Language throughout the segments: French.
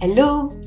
Hello,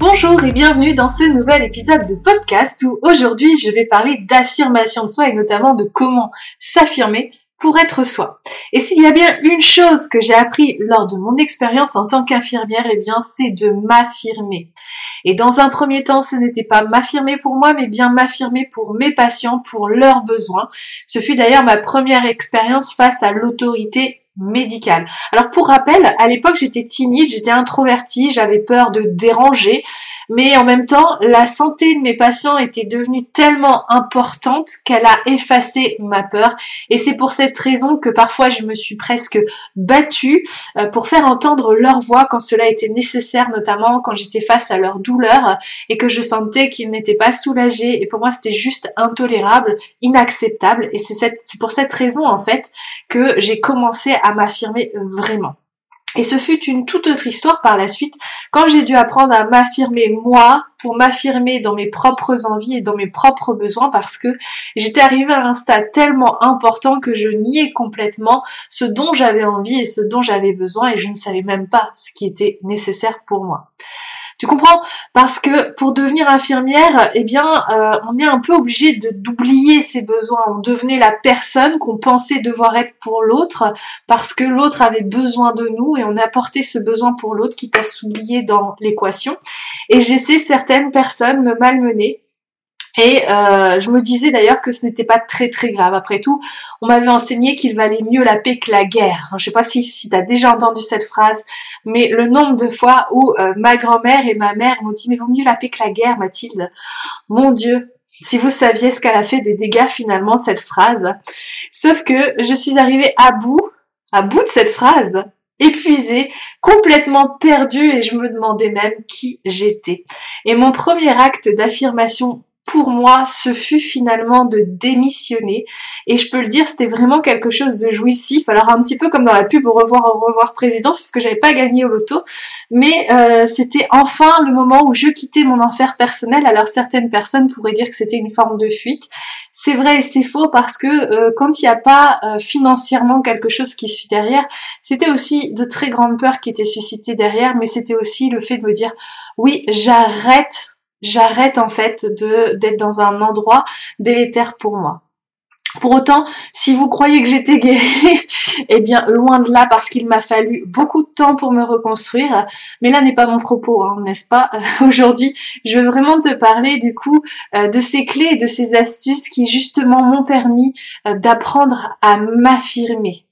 Bonjour et bienvenue dans ce nouvel épisode de podcast où aujourd'hui je vais parler d'affirmation de soi et notamment de comment s'affirmer pour être soi. Et s'il y a bien une chose que j'ai appris lors de mon expérience en tant qu'infirmière, eh bien, c'est de m'affirmer. Et dans un premier temps, ce n'était pas m'affirmer pour moi, mais bien m'affirmer pour mes patients, pour leurs besoins. Ce fut d'ailleurs ma première expérience face à l'autorité Alors pour rappel, à l'époque j'étais timide, j'étais introvertie, j'avais peur de déranger, mais en même temps, la santé de mes patients était devenue tellement importante qu'elle a effacé ma peur. Et c'est pour cette raison que parfois je me suis presque battue euh, pour faire entendre leur voix quand cela était nécessaire, notamment quand j'étais face à leur douleur et que je sentais qu'ils n'étaient pas soulagés. Et pour moi, c'était juste intolérable, inacceptable. Et c'est pour cette raison, en fait, que j'ai commencé à m'affirmer vraiment. Et ce fut une toute autre histoire par la suite, quand j'ai dû apprendre à m'affirmer moi, pour m'affirmer dans mes propres envies et dans mes propres besoins, parce que j'étais arrivée à un stade tellement important que je niais complètement ce dont j'avais envie et ce dont j'avais besoin, et je ne savais même pas ce qui était nécessaire pour moi. Tu comprends? Parce que pour devenir infirmière, eh bien, euh, on est un peu obligé d'oublier ses besoins. On devenait la personne qu'on pensait devoir être pour l'autre parce que l'autre avait besoin de nous et on apportait ce besoin pour l'autre qui t'a s'oublier dans l'équation. Et j'essaie certaines personnes me malmener et euh, je me disais d'ailleurs que ce n'était pas très très grave. Après tout, on m'avait enseigné qu'il valait mieux la paix que la guerre. Je ne sais pas si, si tu as déjà entendu cette phrase, mais le nombre de fois où euh, ma grand-mère et ma mère m'ont dit mais vaut mieux la paix que la guerre, Mathilde. Mon Dieu, si vous saviez ce qu'elle a fait des dégâts finalement cette phrase. Sauf que je suis arrivée à bout, à bout de cette phrase, épuisée, complètement perdue et je me demandais même qui j'étais. Et mon premier acte d'affirmation pour moi, ce fut finalement de démissionner. Et je peux le dire, c'était vraiment quelque chose de jouissif. Alors un petit peu comme dans la pub au revoir, au revoir président, sauf que j'avais pas gagné au loto. Mais euh, c'était enfin le moment où je quittais mon enfer personnel. Alors certaines personnes pourraient dire que c'était une forme de fuite. C'est vrai et c'est faux parce que euh, quand il n'y a pas euh, financièrement quelque chose qui suit derrière, c'était aussi de très grandes peurs qui étaient suscitées derrière, mais c'était aussi le fait de me dire oui, j'arrête j'arrête en fait de d'être dans un endroit délétère pour moi. Pour autant, si vous croyez que j'étais guérie, eh bien loin de là parce qu'il m'a fallu beaucoup de temps pour me reconstruire. Mais là n'est pas mon propos, hein, n'est-ce pas? Aujourd'hui, je veux vraiment te parler du coup euh, de ces clés et de ces astuces qui justement m'ont permis euh, d'apprendre à m'affirmer.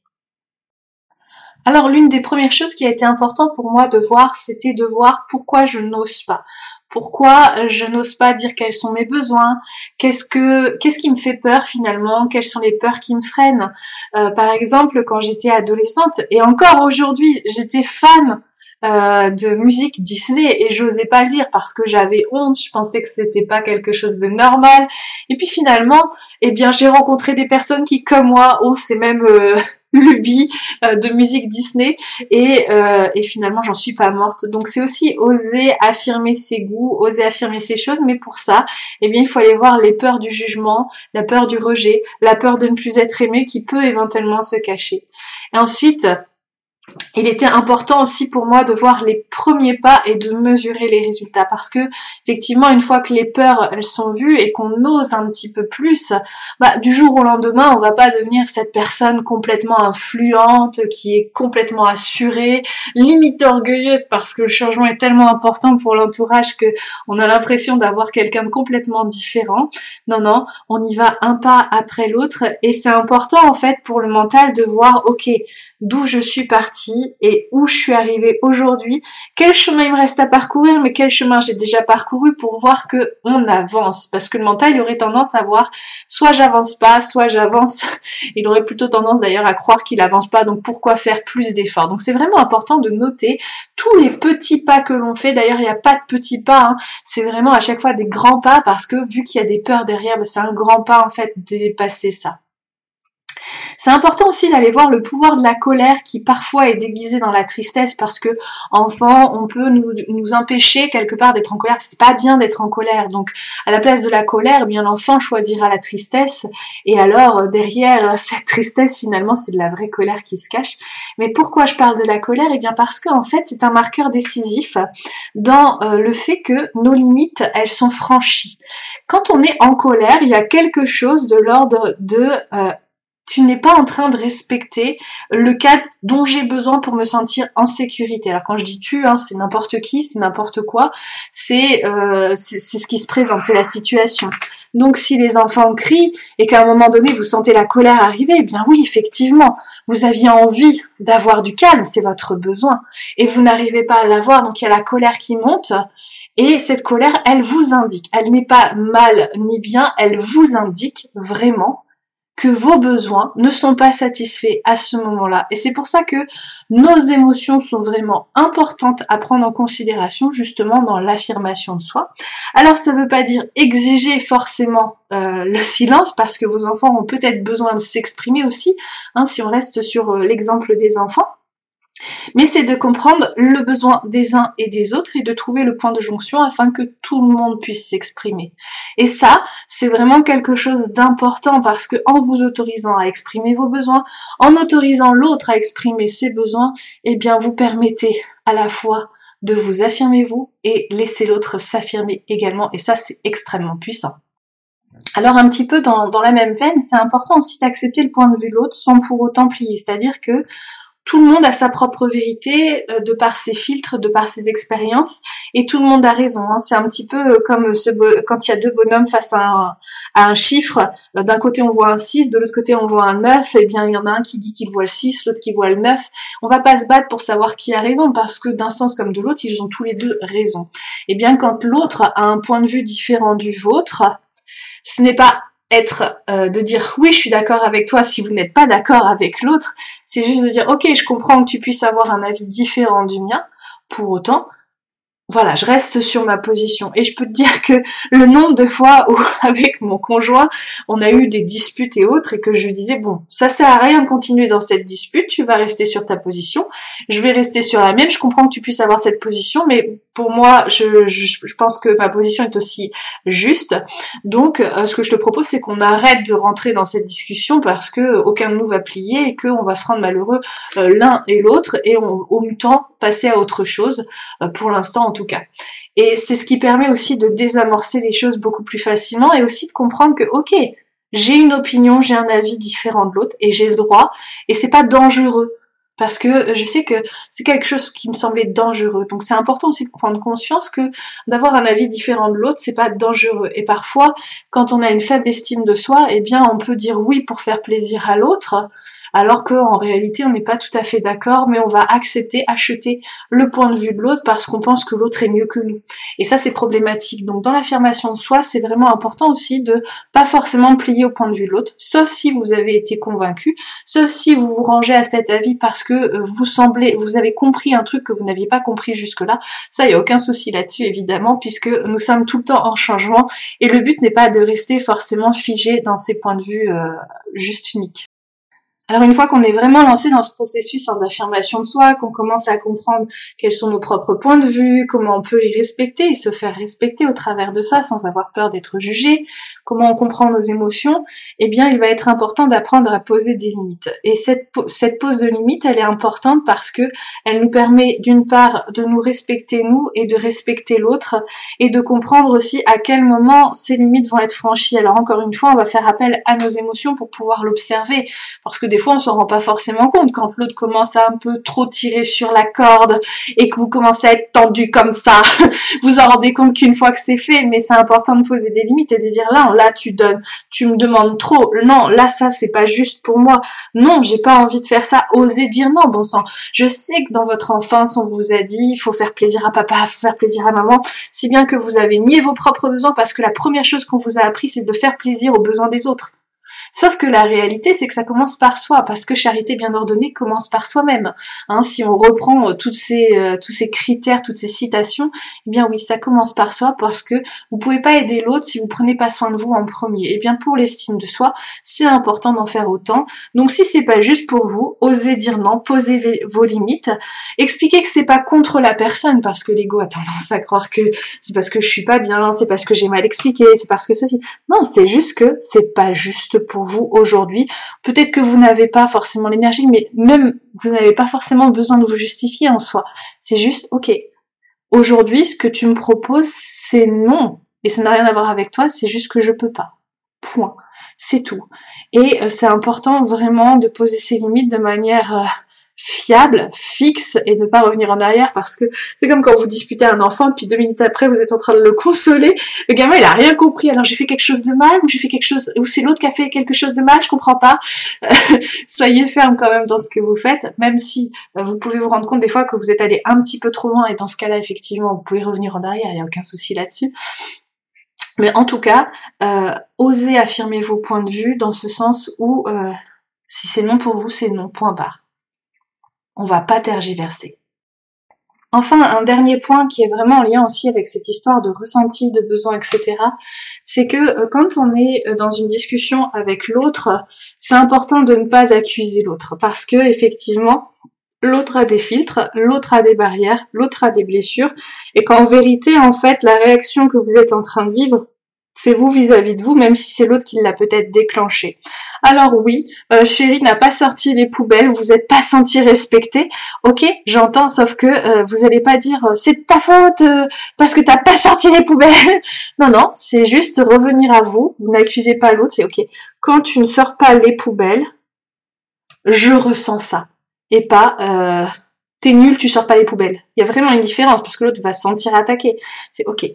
Alors l'une des premières choses qui a été importante pour moi de voir, c'était de voir pourquoi je n'ose pas. Pourquoi euh, je n'ose pas dire quels sont mes besoins? Qu'est-ce que qu'est-ce qui me fait peur finalement? Quelles sont les peurs qui me freinent? Euh, Par exemple, quand j'étais adolescente et encore aujourd'hui, j'étais fan euh, de musique Disney et j'osais pas le dire parce que j'avais honte, je pensais que c'était pas quelque chose de normal. Et puis finalement, eh bien, j'ai rencontré des personnes qui, comme moi, ont ces mêmes lubie euh, de musique Disney et, euh, et finalement j'en suis pas morte. Donc c'est aussi oser affirmer ses goûts, oser affirmer ses choses, mais pour ça, eh bien il faut aller voir les peurs du jugement, la peur du rejet, la peur de ne plus être aimé qui peut éventuellement se cacher. Et ensuite, il était important aussi pour moi de voir les premiers pas et de mesurer les résultats. Parce que effectivement une fois que les peurs elles sont vues et qu'on ose un petit peu plus bah du jour au lendemain on va pas devenir cette personne complètement influente qui est complètement assurée limite orgueilleuse parce que le changement est tellement important pour l'entourage que on a l'impression d'avoir quelqu'un de complètement différent. Non non on y va un pas après l'autre. Et c'est important en fait pour le mental de voir ok d'où je suis partie et où je suis arrivée aujourd'hui, quel chemin il me reste à parcourir, mais quel chemin j'ai déjà parcouru pour voir que on avance? Parce que le mental, il aurait tendance à voir soit j'avance pas, soit j'avance. Il aurait plutôt tendance d'ailleurs à croire qu'il avance pas, donc pourquoi faire plus d'efforts? Donc c'est vraiment important de noter tous les petits pas que l'on fait. D'ailleurs, il n'y a pas de petits pas, hein. c'est vraiment à chaque fois des grands pas parce que vu qu'il y a des peurs derrière, ben, c'est un grand pas en fait de dépasser ça. C'est important aussi d'aller voir le pouvoir de la colère qui parfois est déguisé dans la tristesse parce que enfant, on peut nous, nous empêcher quelque part d'être en colère. C'est pas bien d'être en colère. Donc, à la place de la colère, eh bien l'enfant choisira la tristesse. Et alors, euh, derrière cette tristesse, finalement, c'est de la vraie colère qui se cache. Mais pourquoi je parle de la colère? Eh bien parce qu'en fait, c'est un marqueur décisif dans euh, le fait que nos limites, elles sont franchies. Quand on est en colère, il y a quelque chose de l'ordre de euh, tu n'es pas en train de respecter le cadre dont j'ai besoin pour me sentir en sécurité. Alors quand je dis tu, hein, c'est n'importe qui, c'est n'importe quoi, c'est euh, c'est ce qui se présente, c'est la situation. Donc si les enfants crient et qu'à un moment donné vous sentez la colère arriver, eh bien oui, effectivement, vous aviez envie d'avoir du calme, c'est votre besoin, et vous n'arrivez pas à l'avoir, donc il y a la colère qui monte. Et cette colère, elle vous indique, elle n'est pas mal ni bien, elle vous indique vraiment que vos besoins ne sont pas satisfaits à ce moment-là. Et c'est pour ça que nos émotions sont vraiment importantes à prendre en considération justement dans l'affirmation de soi. Alors ça ne veut pas dire exiger forcément euh, le silence parce que vos enfants ont peut-être besoin de s'exprimer aussi, hein, si on reste sur euh, l'exemple des enfants. Mais c'est de comprendre le besoin des uns et des autres et de trouver le point de jonction afin que tout le monde puisse s'exprimer. Et ça, c'est vraiment quelque chose d'important parce que en vous autorisant à exprimer vos besoins, en autorisant l'autre à exprimer ses besoins, eh bien vous permettez à la fois de vous affirmer vous et laisser l'autre s'affirmer également. Et ça, c'est extrêmement puissant. Alors un petit peu dans, dans la même veine, c'est important aussi d'accepter le point de vue de l'autre sans pour autant plier. C'est-à-dire que tout le monde a sa propre vérité euh, de par ses filtres, de par ses expériences, et tout le monde a raison. Hein. C'est un petit peu euh, comme ce quand il y a deux bonhommes face à un, chiffre. Euh, d'un côté on voit un 6, de l'autre côté on voit un 9, et eh bien il y en a un qui dit qu'il voit le 6, l'autre qui voit le 9. On va pas se battre pour savoir qui a raison, parce que d'un sens comme de l'autre, ils ont tous les deux raison. Et eh bien quand l'autre a un point de vue différent du vôtre, ce n'est pas être euh, de dire oui je suis d'accord avec toi si vous n'êtes pas d'accord avec l'autre. C'est juste de dire ok je comprends que tu puisses avoir un avis différent du mien. Pour autant voilà, je reste sur ma position. Et je peux te dire que le nombre de fois où, avec mon conjoint, on a eu des disputes et autres, et que je disais, bon, ça sert à rien de continuer dans cette dispute, tu vas rester sur ta position, je vais rester sur la mienne, je comprends que tu puisses avoir cette position, mais pour moi, je, je, pense que ma position est aussi juste. Donc, euh, ce que je te propose, c'est qu'on arrête de rentrer dans cette discussion parce que aucun de nous va plier et qu'on va se rendre malheureux euh, l'un et l'autre, et on, au temps passer à autre chose, euh, pour l'instant, tout cas. Et c'est ce qui permet aussi de désamorcer les choses beaucoup plus facilement et aussi de comprendre que, ok, j'ai une opinion, j'ai un avis différent de l'autre et j'ai le droit et c'est pas dangereux parce que je sais que c'est quelque chose qui me semblait dangereux. Donc c'est important aussi de prendre conscience que d'avoir un avis différent de l'autre, c'est pas dangereux. Et parfois, quand on a une faible estime de soi, eh bien on peut dire oui pour faire plaisir à l'autre, alors qu'en réalité on n'est pas tout à fait d'accord, mais on va accepter, acheter le point de vue de l'autre parce qu'on pense que l'autre est mieux que nous. Et ça c'est problématique. Donc dans l'affirmation de soi, c'est vraiment important aussi de pas forcément plier au point de vue de l'autre, sauf si vous avez été convaincu, sauf si vous vous rangez à cet avis parce que euh, vous semblez, vous avez compris un truc que vous n'aviez pas compris jusque-là. Ça, il y a aucun souci là-dessus évidemment, puisque nous sommes tout le temps en changement et le but n'est pas de rester forcément figé dans ces points de vue euh, juste uniques. Alors une fois qu'on est vraiment lancé dans ce processus hein, d'affirmation de soi, qu'on commence à comprendre quels sont nos propres points de vue, comment on peut les respecter et se faire respecter au travers de ça sans avoir peur d'être jugé, comment on comprend nos émotions, eh bien il va être important d'apprendre à poser des limites. Et cette, pose de limite, elle est importante parce que elle nous permet d'une part de nous respecter nous et de respecter l'autre et de comprendre aussi à quel moment ces limites vont être franchies. Alors encore une fois, on va faire appel à nos émotions pour pouvoir l'observer parce que des fois on s'en rend pas forcément compte quand l'autre commence à un peu trop tirer sur la corde et que vous commencez à être tendu comme ça. vous en rendez compte qu'une fois que c'est fait, mais c'est important de poser des limites et de dire là, là tu donnes, tu me demandes trop. Non, là ça c'est pas juste pour moi. Non, j'ai pas envie de faire ça. Osez dire non, bon sang. Je sais que dans votre enfance on vous a dit il faut faire plaisir à papa, faut faire plaisir à maman, si bien que vous avez nié vos propres besoins parce que la première chose qu'on vous a appris c'est de faire plaisir aux besoins des autres. Sauf que la réalité, c'est que ça commence par soi, parce que charité bien ordonnée commence par soi-même. Hein, si on reprend euh, toutes ces, euh, tous ces critères, toutes ces citations, eh bien oui, ça commence par soi, parce que vous pouvez pas aider l'autre si vous prenez pas soin de vous en premier. Et eh bien pour l'estime de soi, c'est important d'en faire autant. Donc si c'est pas juste pour vous, osez dire non, posez vos limites, expliquez que c'est pas contre la personne, parce que l'ego a tendance à croire que c'est parce que je suis pas bien, c'est parce que j'ai mal expliqué, c'est parce que ceci. Non, c'est juste que c'est pas juste pour vous aujourd'hui. Peut-être que vous n'avez pas forcément l'énergie, mais même vous n'avez pas forcément besoin de vous justifier en soi. C'est juste, ok, aujourd'hui, ce que tu me proposes, c'est non. Et ça n'a rien à voir avec toi, c'est juste que je peux pas. Point. C'est tout. Et euh, c'est important vraiment de poser ses limites de manière euh, fiable, fixe et ne pas revenir en arrière parce que c'est comme quand vous disputez un enfant puis deux minutes après vous êtes en train de le consoler. Le gamin il a rien compris. Alors j'ai fait quelque chose de mal ou j'ai fait quelque chose ou c'est l'autre qui a fait quelque chose de mal? Je comprends pas. Soyez ferme quand même dans ce que vous faites, même si euh, vous pouvez vous rendre compte des fois que vous êtes allé un petit peu trop loin et dans ce cas-là effectivement vous pouvez revenir en arrière. Il n'y a aucun souci là-dessus. Mais en tout cas, euh, osez affirmer vos points de vue dans ce sens où euh, si c'est non pour vous, c'est non. Point barre on va pas tergiverser. Enfin, un dernier point qui est vraiment en lien aussi avec cette histoire de ressenti, de besoin, etc., c'est que euh, quand on est euh, dans une discussion avec l'autre, c'est important de ne pas accuser l'autre parce que effectivement, l'autre a des filtres, l'autre a des barrières, l'autre a des blessures, et qu'en vérité, en fait, la réaction que vous êtes en train de vivre, c'est vous vis-à-vis de vous, même si c'est l'autre qui l'a peut-être déclenché. Alors oui, euh, chérie n'a pas sorti les poubelles, vous n'êtes pas senti respecté. Ok, j'entends, sauf que euh, vous n'allez pas dire euh, c'est ta faute parce que t'as pas sorti les poubelles. non, non, c'est juste revenir à vous. Vous n'accusez pas l'autre. C'est ok. Quand tu ne sors pas les poubelles, je ressens ça et pas t'es nul, tu sors pas les poubelles. Il y a vraiment une différence parce que l'autre va se sentir attaqué. C'est ok.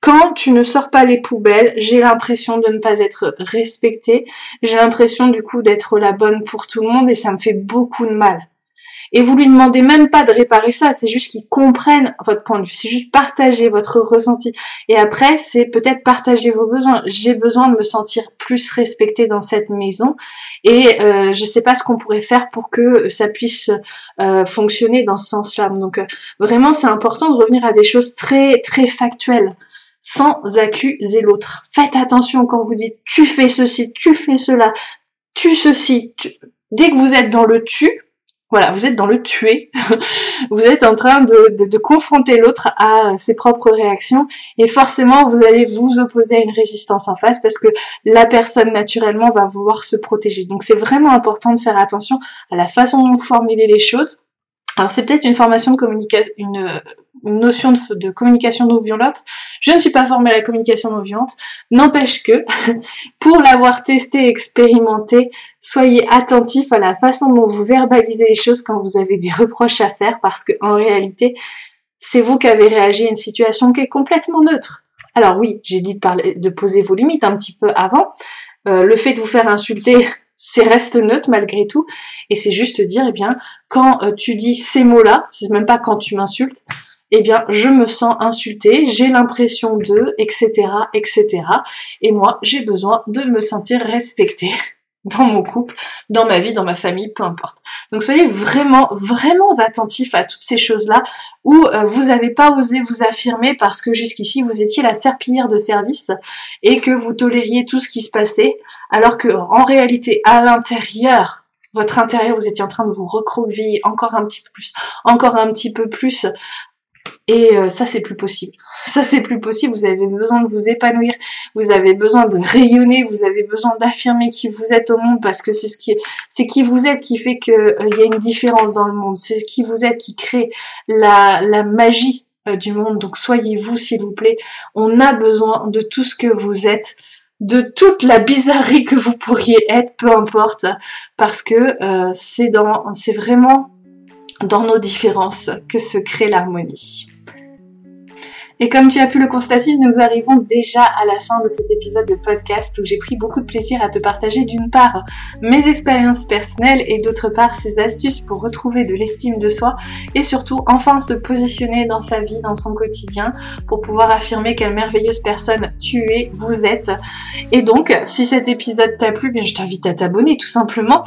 Quand tu ne sors pas les poubelles, j'ai l'impression de ne pas être respectée. J'ai l'impression du coup d'être la bonne pour tout le monde et ça me fait beaucoup de mal. Et vous lui demandez même pas de réparer ça, c'est juste qu'il comprenne votre point de vue, c'est juste partager votre ressenti. Et après, c'est peut-être partager vos besoins. J'ai besoin de me sentir plus respectée dans cette maison et euh, je sais pas ce qu'on pourrait faire pour que ça puisse euh, fonctionner dans ce sens-là. Donc euh, vraiment, c'est important de revenir à des choses très très factuelles sans accuser l'autre. Faites attention quand vous dites tu fais ceci, tu fais cela, tu ceci. Dès que vous êtes dans le tu, voilà, vous êtes dans le tuer. vous êtes en train de, de, confronter l'autre à ses propres réactions et forcément vous allez vous opposer à une résistance en face parce que la personne naturellement va vouloir se protéger. Donc c'est vraiment important de faire attention à la façon dont vous formulez les choses. Alors c'est peut-être une formation de communication, une, notion de, communication non violente. Je ne suis pas formée à la communication non violente. N'empêche que, pour l'avoir testé, expérimenté, soyez attentif à la façon dont vous verbalisez les choses quand vous avez des reproches à faire, parce que en réalité, c'est vous qui avez réagi à une situation qui est complètement neutre. Alors oui, j'ai dit de poser vos limites un petit peu avant. Euh, le fait de vous faire insulter, c'est reste neutre malgré tout. Et c'est juste dire, eh bien, quand euh, tu dis ces mots-là, c'est même pas quand tu m'insultes, eh bien, je me sens insultée, j'ai l'impression de, etc., etc. Et moi, j'ai besoin de me sentir respectée dans mon couple, dans ma vie, dans ma famille, peu importe. Donc soyez vraiment, vraiment attentifs à toutes ces choses-là où euh, vous n'avez pas osé vous affirmer parce que jusqu'ici vous étiez la serpillière de service et que vous tolériez tout ce qui se passait, alors que en réalité, à l'intérieur, votre intérieur, vous étiez en train de vous recroqueviller encore un petit peu plus, encore un petit peu plus. Et euh, ça, c'est plus possible. Ça, c'est plus possible. Vous avez besoin de vous épanouir. Vous avez besoin de rayonner. Vous avez besoin d'affirmer qui vous êtes au monde parce que c'est ce qui, c'est qui vous êtes qui fait que euh, y a une différence dans le monde. C'est qui vous êtes qui crée la, la magie euh, du monde. Donc soyez vous, s'il vous plaît. On a besoin de tout ce que vous êtes de toute la bizarrerie que vous pourriez être, peu importe, parce que c'est dans, c'est vraiment dans nos différences que se crée l'harmonie. Et comme tu as pu le constater, nous arrivons déjà à la fin de cet épisode de podcast où j'ai pris beaucoup de plaisir à te partager d'une part mes expériences personnelles et d'autre part ces astuces pour retrouver de l'estime de soi et surtout enfin se positionner dans sa vie, dans son quotidien pour pouvoir affirmer quelle merveilleuse personne tu es, vous êtes. Et donc, si cet épisode t'a plu, bien je t'invite à t'abonner tout simplement.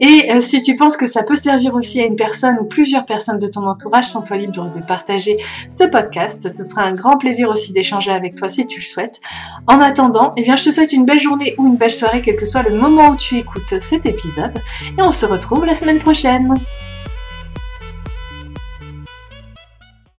Et euh, si tu penses que ça peut servir aussi à une personne ou plusieurs personnes de ton entourage, sens-toi libre de partager ce podcast. Ce sera un grand plaisir aussi d'échanger avec toi si tu le souhaites. En attendant, eh bien, je te souhaite une belle journée ou une belle soirée, quel que soit le moment où tu écoutes cet épisode. Et on se retrouve la semaine prochaine.